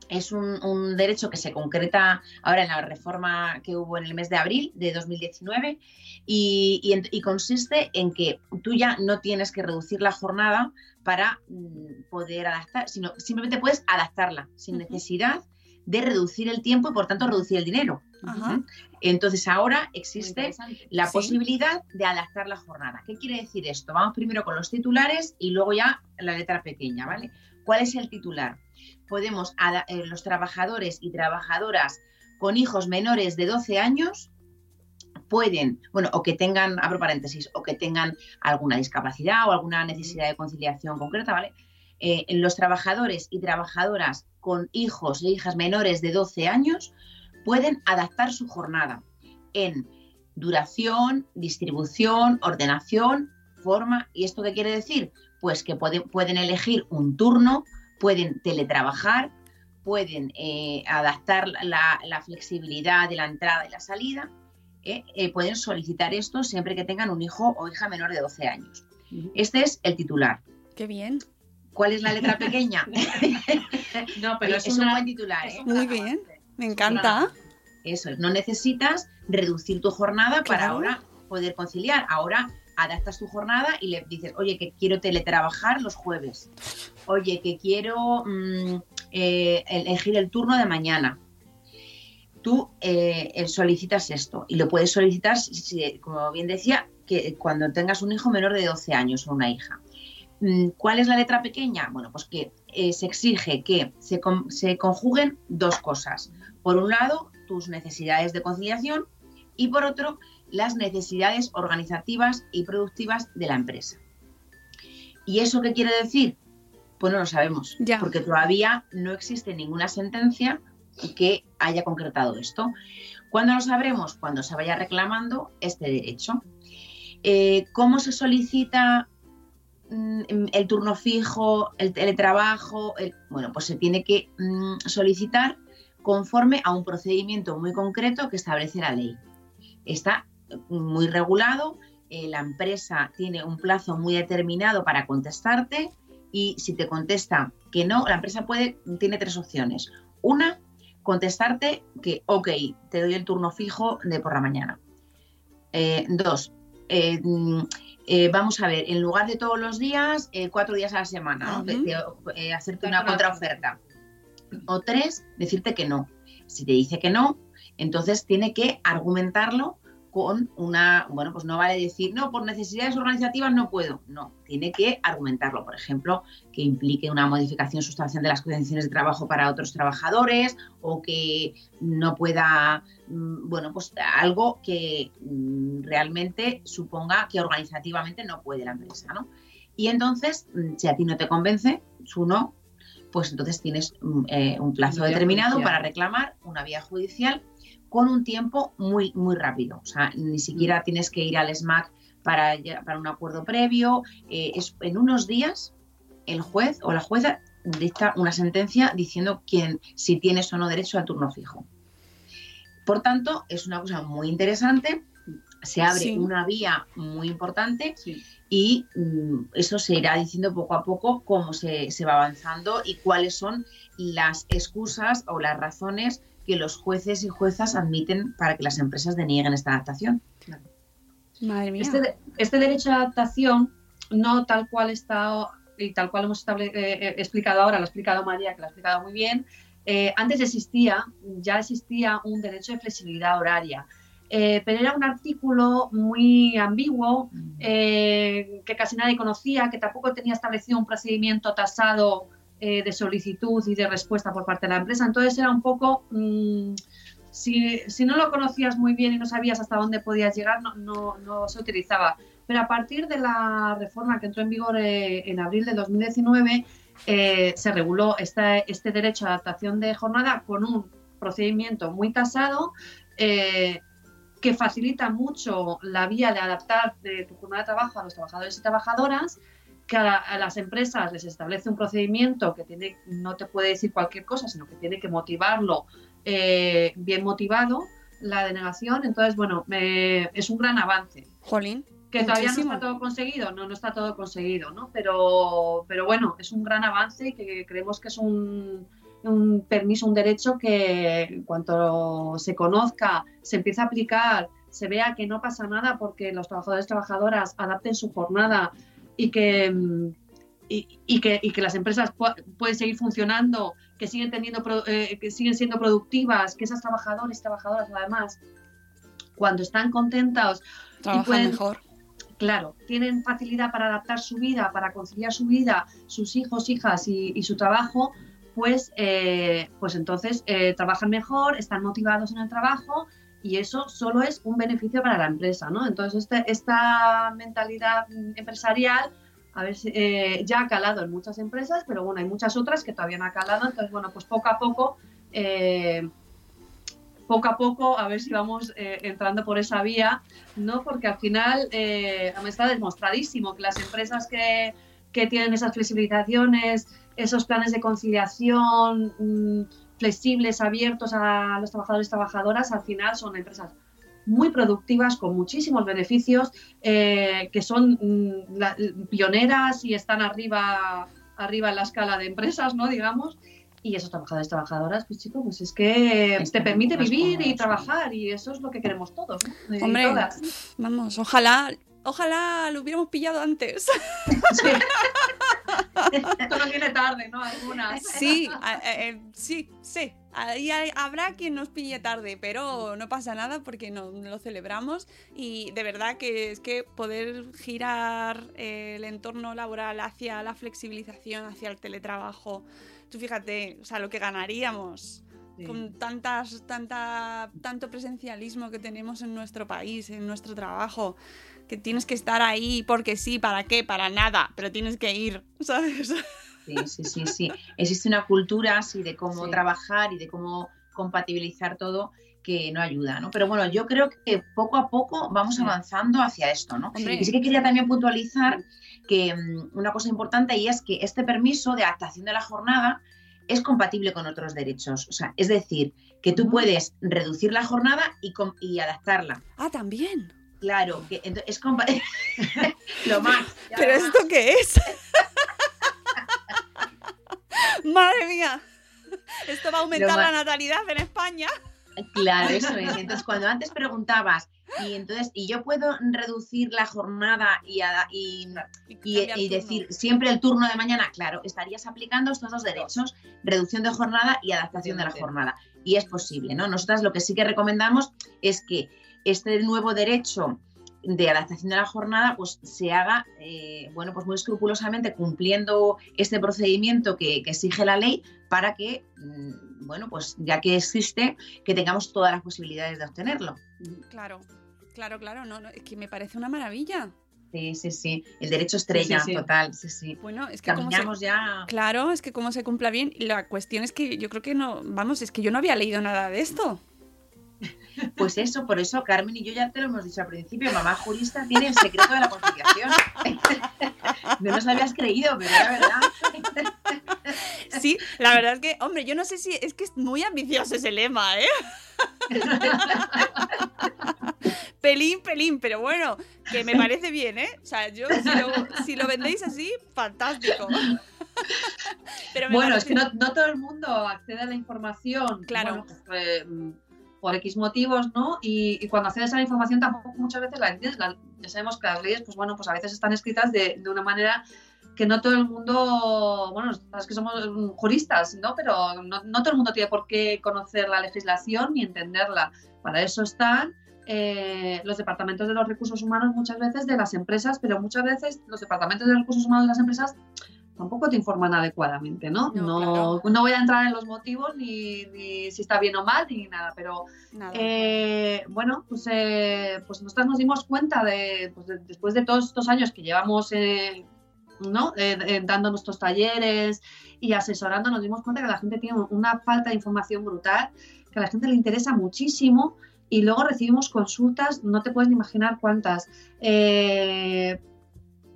es un, un, derecho que se concreta ahora en la reforma que hubo en el mes de abril de 2019 y, y, y, consiste en que tú ya no tienes que reducir la jornada para mm, poder adaptar, sino simplemente puedes adaptarla sin necesidad de reducir el tiempo y por tanto reducir el dinero. Ajá. Entonces ahora existe la Sí. posibilidad de adaptar la jornada. ¿Qué quiere decir esto? Vamos primero con los titulares y luego ya la letra pequeña, ¿vale? ¿Cuál es el titular? Podemos, eh, los trabajadores y trabajadoras con hijos menores de 12 años pueden, bueno, o que tengan, abro paréntesis, o que tengan alguna discapacidad o alguna necesidad de conciliación concreta, ¿vale? Eh, los trabajadores y trabajadoras con hijos e hijas menores de 12 años pueden adaptar su jornada en duración, distribución, ordenación, forma. ¿Y esto qué quiere decir? Pues que puede- pueden elegir un turno, pueden teletrabajar, pueden eh, adaptar la, la flexibilidad de la entrada y la salida, eh, eh, pueden solicitar esto siempre que tengan un hijo o hija menor de 12 años. Este es el titular. Qué bien. ¿Cuál es la letra pequeña? No, pero Oye, es, es, un buen titular. es ¿eh? Muy bien. avance. Me encanta. Eso es, no necesitas reducir tu jornada para ahora poder conciliar. Ahora adaptas tu jornada y le dices, oye, que quiero teletrabajar los jueves. Oye, que quiero mm, eh, elegir el turno de mañana. Tú eh, eh, solicitas esto y lo puedes solicitar, si- como bien decía, que cuando tengas un hijo menor de 12 años o una hija. Mm, ¿Cuál es la letra pequeña? Bueno, pues que eh, se exige que se, con- se conjuguen dos cosas. Por un lado, tus necesidades de conciliación y por otro, las necesidades organizativas y productivas de la empresa. ¿Y eso qué quiere decir? Pues no lo sabemos, Ya. porque todavía no existe ninguna sentencia que haya concretado esto. ¿Cuándo lo sabremos? Cuando se vaya reclamando este derecho. Eh, ¿Cómo se solicita mm, el turno fijo, el teletrabajo? El- bueno, pues se tiene que mm, solicitar conforme a un procedimiento muy concreto que establece la ley. Está muy regulado, eh, la empresa tiene un plazo muy determinado para contestarte y si te contesta que no, la empresa puede, tiene tres opciones. Una, contestarte que, ok, te doy el turno fijo de por la mañana. Eh, dos, eh, mm, eh, vamos a ver, en lugar de todos los días, eh, cuatro días a la semana, ¿no? Ujú. De- de- eh, hacerte una contraoferta. O tres, decirte que no. Si te dice que no, entonces tiene que argumentarlo con una, bueno, pues no vale decir, no, por necesidades organizativas no puedo. No, tiene que argumentarlo, por ejemplo, que implique una modificación sustancial de las condiciones de trabajo para otros trabajadores o que no pueda, mm, bueno, pues algo que mm, realmente suponga que organizativamente no puede la empresa, ¿no? Y entonces, mm, si a ti no te convence, su no, pues entonces tienes mm, eh, un plazo vía determinado judicial. para reclamar una vía judicial con un tiempo muy, muy rápido. O sea, ni siquiera tienes que ir al SMAC para, para un acuerdo previo. eh, es, en unos días el juez o la jueza dicta una sentencia diciendo quién, si tienes o no derecho al turno fijo. Por tanto, es una cosa muy interesante. Se abre Sí. una vía muy importante Sí. Y mm, eso se irá diciendo poco a poco cómo se, se va avanzando y cuáles son las excusas o las razones que los jueces y juezas admiten para que las empresas denieguen esta adaptación. Madre mía. Este, este derecho a adaptación, no tal cual está y tal cual hemos estable- eh, eh, explicado ahora, lo ha explicado María, que lo ha explicado muy bien, eh, antes existía, ya existía un derecho de flexibilidad horaria, eh, pero era un artículo muy ambiguo, eh, que casi nadie conocía, que tampoco tenía establecido un procedimiento tasado eh, de solicitud y de respuesta por parte de la empresa. Entonces era un poco, mm, si, si no lo conocías muy bien y no sabías hasta dónde podías llegar, no, no, no se utilizaba. Pero a partir de la reforma que entró en vigor en abril de 2019, eh, se reguló esta- este derecho a adaptación de jornada con un procedimiento muy tasado. eh, que facilita mucho la vía de adaptar de tu jornada de trabajo a los trabajadores y trabajadoras, que a, la- a las empresas les establece un procedimiento que tiene, no te puede decir cualquier cosa, sino que tiene que motivarlo eh, bien motivado, la denegación. Entonces, bueno, eh, es un gran avance. Jolín. Que todavía no Muchísimo. está todo conseguido, no, no está todo conseguido, ¿no? Pero, pero bueno, es un gran avance y que creemos que es un, un permiso, un derecho que en cuanto se conozca, se empiece a aplicar, se vea que no pasa nada porque los trabajadores y trabajadoras adapten su jornada y que, mm, y, y que, y que las empresas pu- pueden seguir funcionando, que siguen, teniendo, pro- eh, que siguen siendo productivas, que esas trabajadores y trabajadoras además, cuando están contentas Trabajan pueden- mejor. claro, tienen facilidad para adaptar su vida, para conciliar su vida, sus hijos, hijas y, y su trabajo, pues, eh, pues entonces eh, trabajan mejor, están motivados en el trabajo y eso solo es un beneficio para la empresa, ¿no? Entonces este- esta mentalidad empresarial a ver eh, ya ha calado en muchas empresas, pero bueno, hay muchas otras que todavía no ha calado, entonces bueno, pues poco a poco poco a poco a ver si vamos entrando por esa vía, ¿no? Porque al final está demostradísimo que las empresas que, que tienen esas flexibilizaciones, esos planes de conciliación mm, flexibles, abiertos a los trabajadores y trabajadoras, al final son empresas muy productivas, con muchísimos beneficios, eh, que son mm, la- pioneras y están arriba, arriba en la escala de empresas, ¿no? Digamos. Y esos trabajadores y trabajadoras, pues chicos, pues es que te permite vivir y trabajar y eso es lo que queremos todos, ¿no? Hombre, todas. vamos, ojalá, ojalá lo hubiéramos pillado antes. Sí. Esto no viene tarde, ¿no? Algunas. Sí, a- eh, sí, sí. Ahí hay- habrá quien nos pille tarde, pero no pasa nada porque no, lo celebramos y de verdad que es que poder girar el entorno laboral hacia la flexibilización, hacia el teletrabajo, tú fíjate, o sea, lo que ganaríamos Sí. con tantas, tanta, tanto presencialismo que tenemos en nuestro país, en nuestro trabajo, que tienes que estar ahí porque sí, ¿para qué? Para nada, pero tienes que ir, ¿sabes? Sí, sí, sí, sí. Existe una cultura así de cómo Sí. trabajar y de cómo compatibilizar todo que no ayuda, ¿no? Pero bueno, yo creo que poco a poco vamos avanzando hacia esto, ¿no? Hombre. Y sí que quería también puntualizar que mm, una cosa importante y es que este permiso de adaptación de la jornada es compatible con otros derechos. O sea, es decir, que tú puedes reducir la jornada y, y adaptarla. Ah, también. Claro, que es. Lo más. ¿Pero más. esto qué es? Madre mía. Esto va a aumentar la natalidad en España. Claro, eso es. Entonces, cuando antes preguntabas, y entonces, y yo puedo reducir la jornada y, decir siempre el turno de mañana, claro, estarías aplicando estos dos derechos, reducción de jornada y adaptación de la jornada. Y es posible, ¿no? Nosotras lo que sí que recomendamos es que este nuevo derecho de adaptación de la jornada pues se haga eh, bueno pues muy escrupulosamente cumpliendo este procedimiento que, que exige la ley para que mm, bueno pues ya que existe que tengamos todas las posibilidades de obtenerlo Claro, claro, claro. No, no, es que me parece una maravilla. sí sí sí el derecho estrella sí. total sí sí Bueno, es que se... caminamos ya Claro, es que como se cumpla bien. La cuestión es que yo creo que no. Vamos, es que yo no había leído nada de esto. Pues eso por eso Carmen y yo ya te lo hemos dicho al principio mamá jurista tiene el secreto de la conciliación no nos lo habías creído pero era verdad Sí, la verdad es que, hombre, yo no sé si. Es que es muy ambicioso ese lema, ¿eh? pelín, pelín, pero bueno, que me parece bien, ¿eh? O sea, yo, si lo, si lo vendéis así, fantástico. Pero Bueno, es que no, no todo el mundo accede a la información. Claro. bueno, pues, eh, por X motivos, ¿no? Y, cuando accedes a la información tampoco muchas veces la entiendes. Ya sabemos que las leyes, pues bueno, pues a veces están escritas de, de una manera que no todo el mundo, bueno, es que somos juristas, ¿no? Pero no, no todo el mundo tiene por qué conocer la legislación ni entenderla. Para eso están eh, los departamentos de los recursos humanos muchas veces de las empresas, pero muchas veces los departamentos de los recursos humanos de las empresas tampoco te informan adecuadamente, ¿no? No, No, claro. no voy a entrar en los motivos ni, ni si está bien o mal ni nada, pero Nada. eh, bueno, pues, eh, pues nosotras nos dimos cuenta de, pues de- después de todos estos años que llevamos eh, ¿no? Eh, eh, dando nuestros talleres y asesorando, nos dimos cuenta que la gente tiene una falta de información brutal, que a la gente le interesa muchísimo y luego recibimos consultas, no te puedes ni imaginar cuántas. Eh,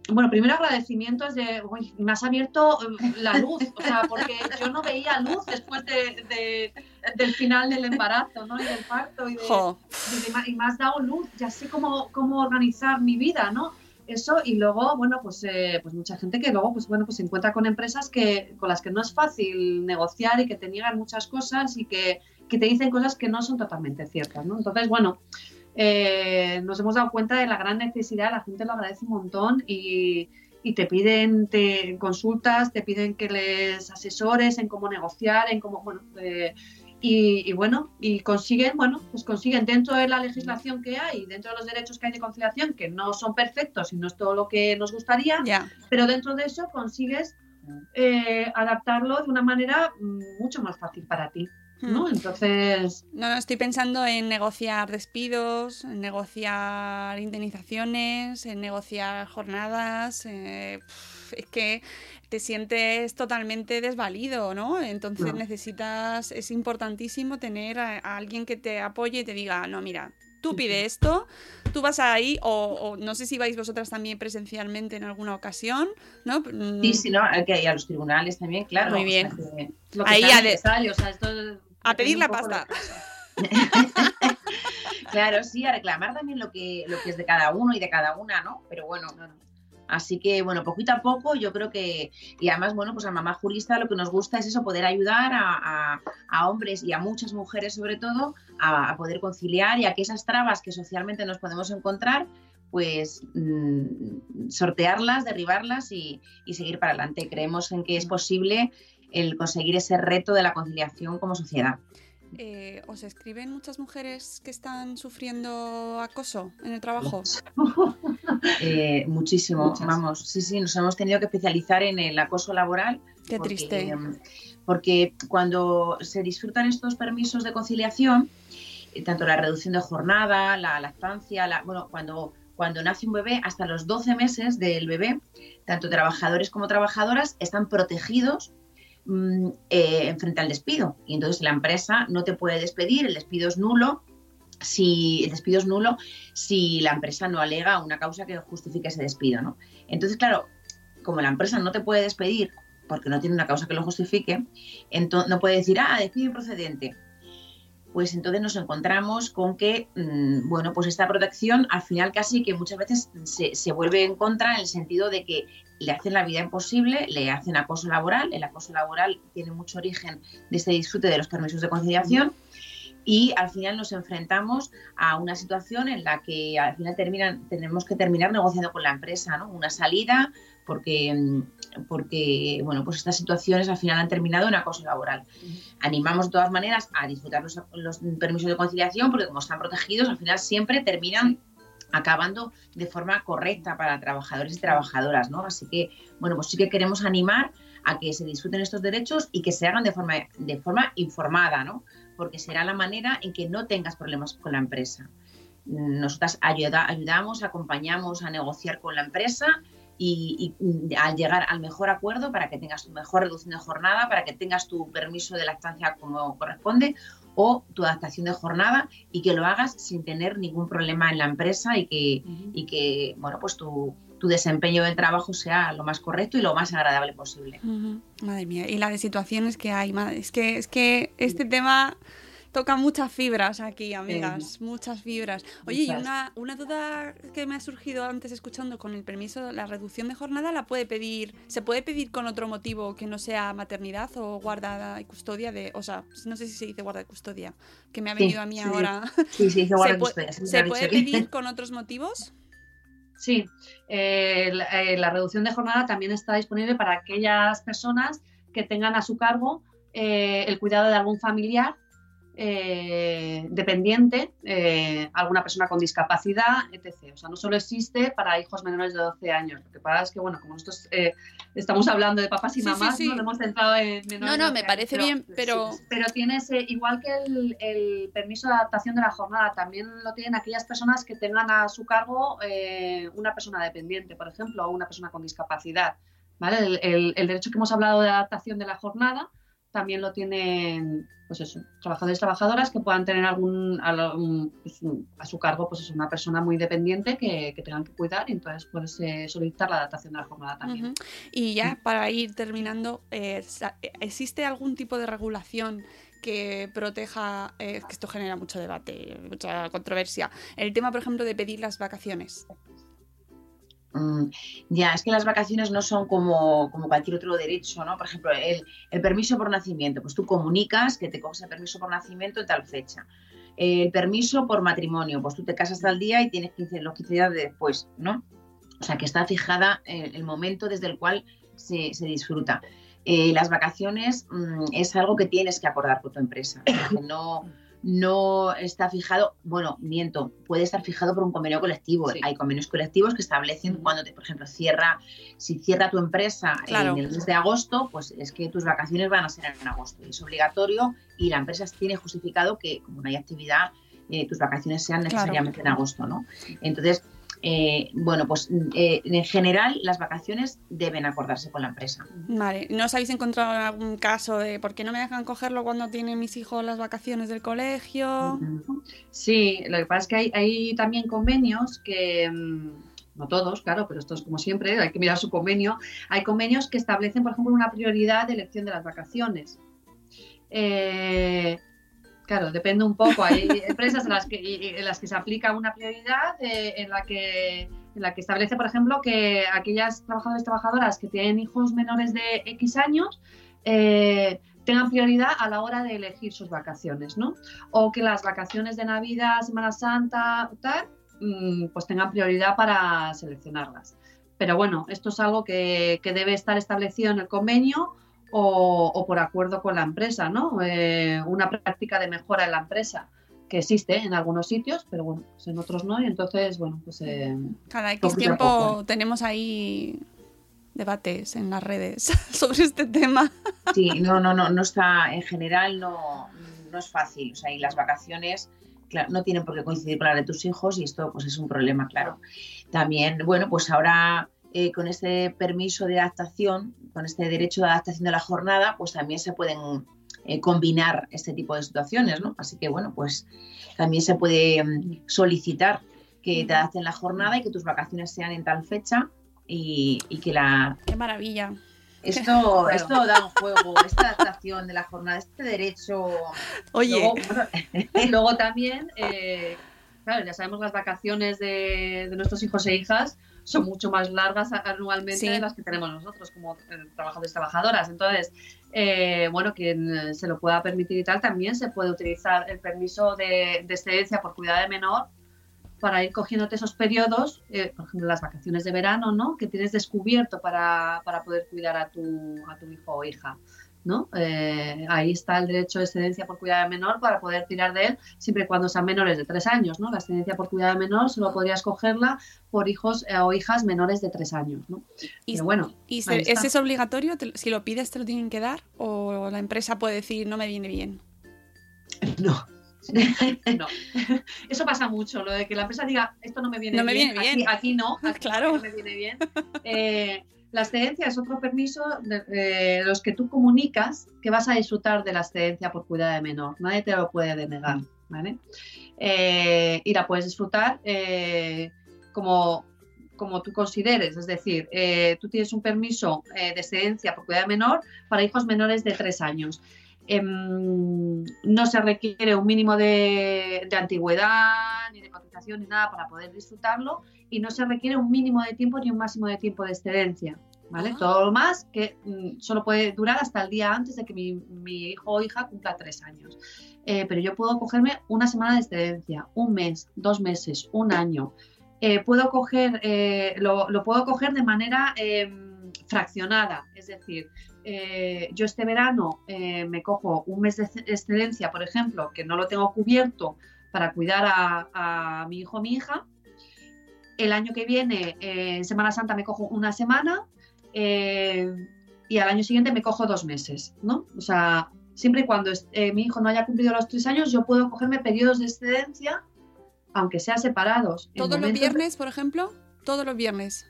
bueno, primero agradecimientos de, uy, me has abierto eh, la luz, o sea, porque yo no veía luz después de, de- del final del embarazo, ¿no? Y del parto y de, Jo, y me has dado luz, ya sé cómo, cómo organizar mi vida, ¿no? Eso, y luego, bueno, pues, eh, pues mucha gente que luego, pues bueno, pues se encuentra con empresas que, con las que no es fácil negociar y que te niegan muchas cosas y que, que te dicen cosas que no son totalmente ciertas, ¿no? Entonces, bueno, eh, nos hemos dado cuenta de la gran necesidad, la gente lo agradece un montón y, y te piden te consultas, te piden que les asesores en cómo negociar, en cómo, bueno, eh, y, bueno, y consiguen, bueno, pues consiguen dentro de la legislación que hay, dentro de los derechos que hay de conciliación, que no son perfectos y no es todo lo que nos gustaría, pero dentro de eso consigues eh, adaptarlo de una manera mm, mucho más fácil para ti. ¿No? Hmm. Entonces. No, no, estoy pensando en negociar despidos, en negociar indemnizaciones, en negociar jornadas. Eh, es que te sientes totalmente desvalido, ¿no? Entonces necesitas, es importantísimo tener a, alguien que te apoye y te diga, no, mira, tú pide esto, tú vas ahí, o, no sé si vais vosotras también presencialmente en alguna ocasión, ¿no? Sí, sí, no, que a los tribunales también, claro. Muy bien. ahí o sea, esto a pedir la pasta. claro, sí, a reclamar también lo que, lo que es de cada uno y de cada una, ¿no? Pero bueno, Así que, bueno, poquito a poco yo creo que, y además, bueno, pues a mamá jurista lo que nos gusta es eso, poder ayudar a, hombres y a muchas mujeres sobre todo a, poder conciliar y a que esas trabas que socialmente nos podemos encontrar, pues mm, sortearlas, derribarlas y, y, seguir para adelante. Creemos en que es posible el conseguir ese reto de la conciliación como sociedad. Eh, ¿Os escriben muchas mujeres que están sufriendo acoso en el trabajo? eh, muchísimo, vamos, sí, sí, nos hemos tenido que especializar en el acoso laboral. Qué triste. Em, porque cuando se disfrutan estos permisos de conciliación, eh, tanto la reducción de jornada, la lactancia, la, bueno, cuando, cuando nace un bebé, hasta los 12 meses del bebé, tanto trabajadores como trabajadoras están protegidos eh, frente al despido. Y entonces la empresa no te puede despedir, el despido es nulo. Si el despido es nulo, si la empresa no alega una causa que justifique ese despido, ¿no? Entonces, claro, como la empresa no te puede despedir porque no tiene una causa que lo justifique, entonces no puede decir, ah, despido improcedente pues entonces nos encontramos con que, mm, bueno, pues esta protección al final casi que muchas veces se, se, vuelve en contra en el sentido de que le hacen la vida imposible, le hacen acoso laboral, el acoso laboral tiene mucho origen de este disfrute de los permisos de conciliación y al final nos enfrentamos a una situación en la que al final terminan, tenemos que terminar negociando con la empresa, ¿no? Una salida, porque, mm, porque bueno, pues estas situaciones al final han terminado en acoso laboral. Animamos de todas maneras a disfrutar los, los permisos de conciliación porque como están protegidos, al final siempre terminan acabando de forma correcta para trabajadores y trabajadoras, ¿no? Así que, bueno, pues sí que queremos animar a que se disfruten estos derechos y que se hagan de forma, de forma informada, ¿no? Porque será la manera en que no tengas problemas con la empresa. Nosotras ayuda, ayudamos, acompañamos a negociar con la empresa y, al llegar al mejor acuerdo para que tengas tu mejor reducción de jornada, para que tengas tu permiso de lactancia como corresponde o tu adaptación de jornada y que lo hagas sin tener ningún problema en la empresa y que, y que bueno, pues tu, tu desempeño del trabajo sea lo más correcto y lo más agradable posible. Madre mía, y la de situaciones que hay, es que, es que este tema toca muchas fibras aquí, amigas, muchas fibras. Oye, y una, una duda que me ha surgido antes escuchando con el permiso, la reducción de jornada la puede pedir, ¿se puede pedir con otro motivo que no sea maternidad o guarda y custodia de, o sea, no sé si se dice guarda y custodia, que me ha venido a mí ahora. Sí, sí, guarda custodia. ¿Se puede pedir con otros motivos? Sí, eh, eh, la, reducción de jornada también está disponible para aquellas personas que tengan a su cargo eh, el cuidado de algún familiar eh, dependiente, eh, alguna persona con discapacidad, etc. O sea, no solo existe para hijos menores de 12 años. Lo que pasa es que, bueno, como nosotros eh, estamos hablando de papás y mamás, ¿no? hemos centrado en menores. No, no, me parece bien, pero. pero tienes, igual que el, permiso de adaptación de la jornada, también lo tienen aquellas personas que tengan a su cargo una persona dependiente, por ejemplo, o una persona con discapacidad. ¿Vale? el derecho que hemos hablado de adaptación de la jornada también lo tienen pues eso, trabajadores y trabajadoras que puedan tener algún, pues, a su cargo pues es una persona muy dependiente que, tengan que cuidar y entonces puedes solicitar la adaptación de la jornada también. Y ya para ir terminando, eh, ¿existe algún tipo de regulación que proteja, eh, que esto genera mucho debate, mucha controversia, el tema, por ejemplo, de pedir las vacaciones. Mm, ya, es que las vacaciones no son como, como cualquier otro derecho, ¿no? Por ejemplo, el, permiso por nacimiento, pues tú comunicas que te coges el permiso por nacimiento en tal fecha. El permiso por matrimonio, pues tú te casas tal día y tienes 15, los 15 días de después, ¿no? O sea, que está fijada el, momento desde el cual se, disfruta. Eh, las vacaciones mmm, es algo que tienes que acordar con tu empresa. Que no, no está fijado, bueno, miento, puede estar fijado por un convenio colectivo. Sí. Hay convenios colectivos que establecen cuando, te, por ejemplo, cierra, si cierra tu empresa claro. en el mes de agosto, pues es que tus vacaciones van a ser en agosto. Es obligatorio y la empresa tiene justificado que, como no hay actividad, eh, tus vacaciones sean necesariamente claro. en agosto, ¿no? Entonces, eh, bueno, pues eh, en general las vacaciones deben acordarse con la empresa. Vale, ¿no os habéis encontrado algún caso de por qué no me dejan cogerlo cuando tienen mis hijos las vacaciones del colegio? Sí, lo que pasa es que hay, hay también convenios que... mm, no todos, claro, pero esto es como siempre, hay que mirar su convenio. Hay convenios que establecen, por ejemplo, una prioridad de elección de las vacaciones. Eh, Claro, depende un poco. Hay empresas en las que, en las que se aplica una prioridad eh, en, la que, en la que establece, por ejemplo, que aquellas trabajadores y trabajadoras que tienen hijos menores de X años eh, tengan prioridad a la hora de elegir sus vacaciones, ¿no? O que las vacaciones de Navidad, Semana Santa, tal, mmm, pues tengan prioridad para seleccionarlas. Pero bueno, esto es algo que, que debe estar establecido en el convenio o, o, por acuerdo con la empresa, ¿no? Eh, una práctica de mejora en la empresa que existe en algunos sitios, pero bueno, pues en otros no, y entonces, bueno, pues... Eh, Cada X tiempo tenemos ahí debates en las redes sobre este tema. Sí, no, no, no, no está, en general no, no es fácil, o sea, y las vacaciones... Claro, no tienen por qué coincidir con la de tus hijos y esto pues es un problema, claro. También, bueno, pues ahora eh, con este permiso de adaptación, con este derecho de adaptación de la jornada, pues también se pueden eh, combinar este tipo de situaciones, ¿no? Así que, bueno, pues también se puede um, solicitar que te adapten la jornada y que tus vacaciones sean en tal fecha y, y que la... ¡Qué maravilla! Esto, esto da un juego, esta adaptación de la jornada, este derecho... Oye... Luego, luego también, eh, claro, ya sabemos las vacaciones de, de nuestros hijos e hijas son mucho más largas anualmente sí. de las que tenemos nosotros como trabajadores y trabajadoras. Entonces, eh, bueno, quien se lo pueda permitir y tal, también se puede utilizar el permiso de, de excedencia por cuidado de menor para ir cogiéndote esos periodos, eh, por ejemplo, las vacaciones de verano, ¿no? Que tienes descubierto para, para poder cuidar a tu, a tu hijo o hija. ¿No? Eh, ahí está el derecho de excedencia por cuidado de menor para poder tirar de él siempre y cuando sean menores de tres años, ¿no? La excedencia por cuidado de menor solo podrías cogerla por hijos eh, o hijas menores de tres años, ¿no? Y Pero bueno, ¿y se, ¿ese es obligatorio? ¿Te, si lo pides, ¿te lo tienen que dar? ¿O la empresa puede decir, no me viene bien? No. no, eso pasa mucho, lo de que la empresa diga esto no me viene no me bien, viene bien. Aquí, aquí no, claro, no me viene bien. Eh, la excedencia es otro permiso de, de, los que tú comunicas que vas a disfrutar de la excedencia por cuidado de menor. Nadie te lo puede denegar. ¿vale? Eh, y la puedes disfrutar eh, como, como tú consideres. Es decir, eh, tú tienes un permiso de excedencia por cuidado de menor para hijos menores de tres años. no se requiere un mínimo de, de antigüedad ni de cotización ni nada para poder disfrutarlo y no se requiere un mínimo de tiempo ni un máximo de tiempo de excedencia. ¿Vale? Ah. Todo lo más que mm, solo puede durar hasta el día antes de que mi, mi hijo o hija cumpla tres años. Eh, pero yo puedo cogerme una semana de excedencia, un mes, dos meses, un año. Eh, puedo coger, eh, lo, lo, puedo coger de manera em, fraccionada, es decir, yo este verano me cojo un mes de excedencia, por ejemplo, que no lo tengo cubierto para cuidar a, a mi hijo o mi hija, el año que viene, eh, en Semana Santa, me cojo una semana eh, y al año siguiente me cojo dos meses, ¿no? O sea, siempre y cuando eh, mi hijo no haya cumplido los tres años, yo puedo cogerme periodos de excedencia, aunque sea separados. ¿Todos los viernes, por ejemplo? Todos los viernes.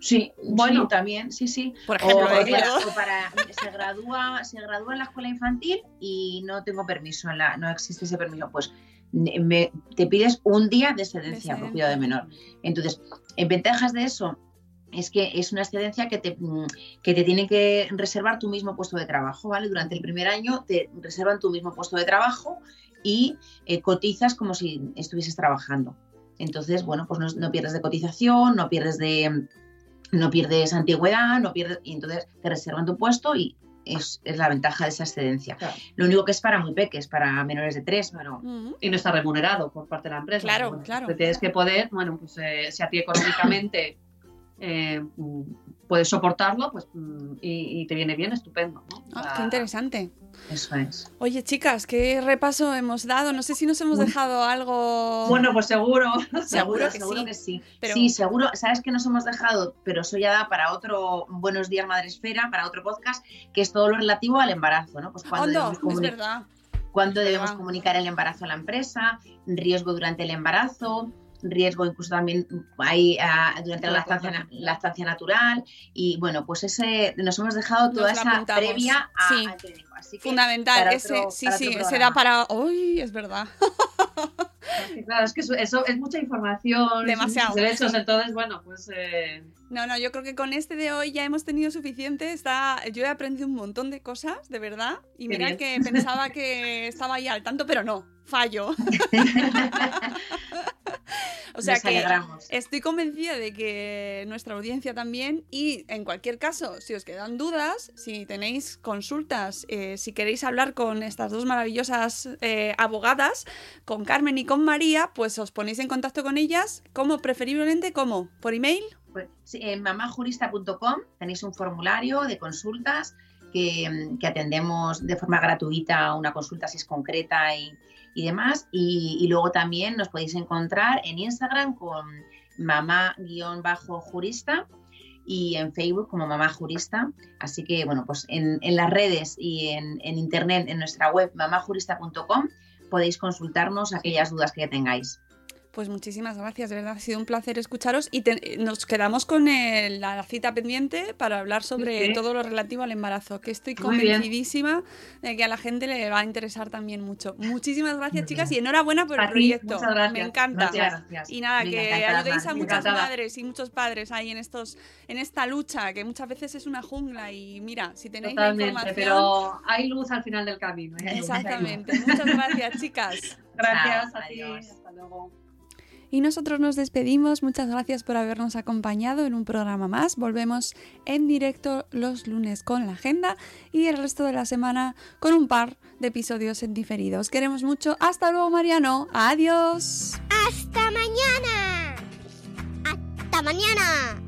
Sí, bueno, sí, también, sí, sí. Por ejemplo, o, para, o para, se gradúa, se gradúa en la escuela infantil y no tengo permiso, en la, no existe ese permiso, pues me, te pides un día de excedencia por cuidado de menor. Entonces, en ventajas de eso, es que es una excedencia que te, mm, que te tiene que reservar tu mismo puesto de trabajo, ¿vale? Durante el primer año te reservan tu mismo puesto de trabajo y eh, cotizas como si estuvieses trabajando. Entonces, bueno, pues no, no pierdes de cotización, no pierdes de no pierdes antigüedad, no pierdes, y entonces te reservan tu puesto y es, es la ventaja de esa excedencia. Claro. Lo único que es para muy peques, para menores de tres, pero Ujú. Y no está remunerado por parte de la empresa. Claro, Bueno, claro. tienes que poder, bueno, pues eh, si a ti económicamente eh, puedes soportarlo, pues mm, y, y te viene bien, estupendo. ¿no? Ah, qué interesante. eso es. Oye, chicas, qué repaso hemos dado. No sé si nos hemos dejado algo. Bueno, pues seguro. Seguro que seguro sí. que sí. Pero- Sí, seguro. Sabes que nos hemos dejado, pero eso ya da para otro Buenos Días Madresfera, para otro podcast, que es todo lo relativo al embarazo, ¿no? Pues cuando es verdad. cuándo debemos comunicar el embarazo a la empresa, riesgo durante el embarazo, riesgo incluso también hay ah, durante la lactancia, natural y bueno, pues ese nos hemos dejado toda Nos esa apuntamos. previa a, Sí. al clínico. Así que Fundamental. ese, otro- sí, sí, ese da para. Uy, es verdad. Claro, es que eso, es mucha información, Demasiado, son muchos derechos, entonces, bueno, pues eh, No, no, yo creo que con este de hoy ya hemos tenido suficiente. Está, yo he aprendido un montón de cosas, de verdad. Y mira que pensaba que estaba ahí al tanto, pero no, fallo. o sea nos que alegramos. estoy convencida de que nuestra audiencia también. Y en cualquier caso, si os quedan dudas, si tenéis consultas, eh, si queréis hablar con estas dos maravillosas eh, abogadas, con Carmen y con María, pues os ponéis en contacto con ellas. ¿Cómo? Preferiblemente, ¿cómo? ¿Por email? Pues, en mamajurista.com tenéis un formulario de consultas que, mm, que atendemos de forma gratuita una consulta si es concreta y, y demás. Y, y luego también nos podéis encontrar en Instagram con mamá-jurista y en Facebook como mamá jurista. Así que, bueno, pues en, en las redes y en, en internet, en nuestra web mamajurista.com, podéis consultarnos aquellas dudas que tengáis. Pues muchísimas gracias, de verdad ha sido un placer escucharos y te- nos quedamos con el- la cita pendiente para hablar sobre Sí, todo lo relativo al embarazo, que estoy convencidísima de que a la gente le va a interesar también mucho. Muchísimas gracias, chicas, y enhorabuena por el A ti, proyecto. muchas gracias. Me encanta. Muchas gracias. Y nada, Venga, que ayudéis a muchas encantada. madres y muchos padres ahí en estos, en esta lucha, que muchas veces es una jungla. Y mira, si tenéis la información. pero hay luz al final del camino. ¿eh? Exactamente. Muchas gracias, chicas. Gracias Chao, a ti, adiós. hasta luego. Y nosotros nos despedimos. Muchas gracias por habernos acompañado en un programa más. Volvemos en directo los lunes con la agenda y el resto de la semana con un par de episodios en diferido. Os queremos mucho. Hasta luego, Mariano. Adiós. ¡Hasta mañana! ¡Hasta mañana!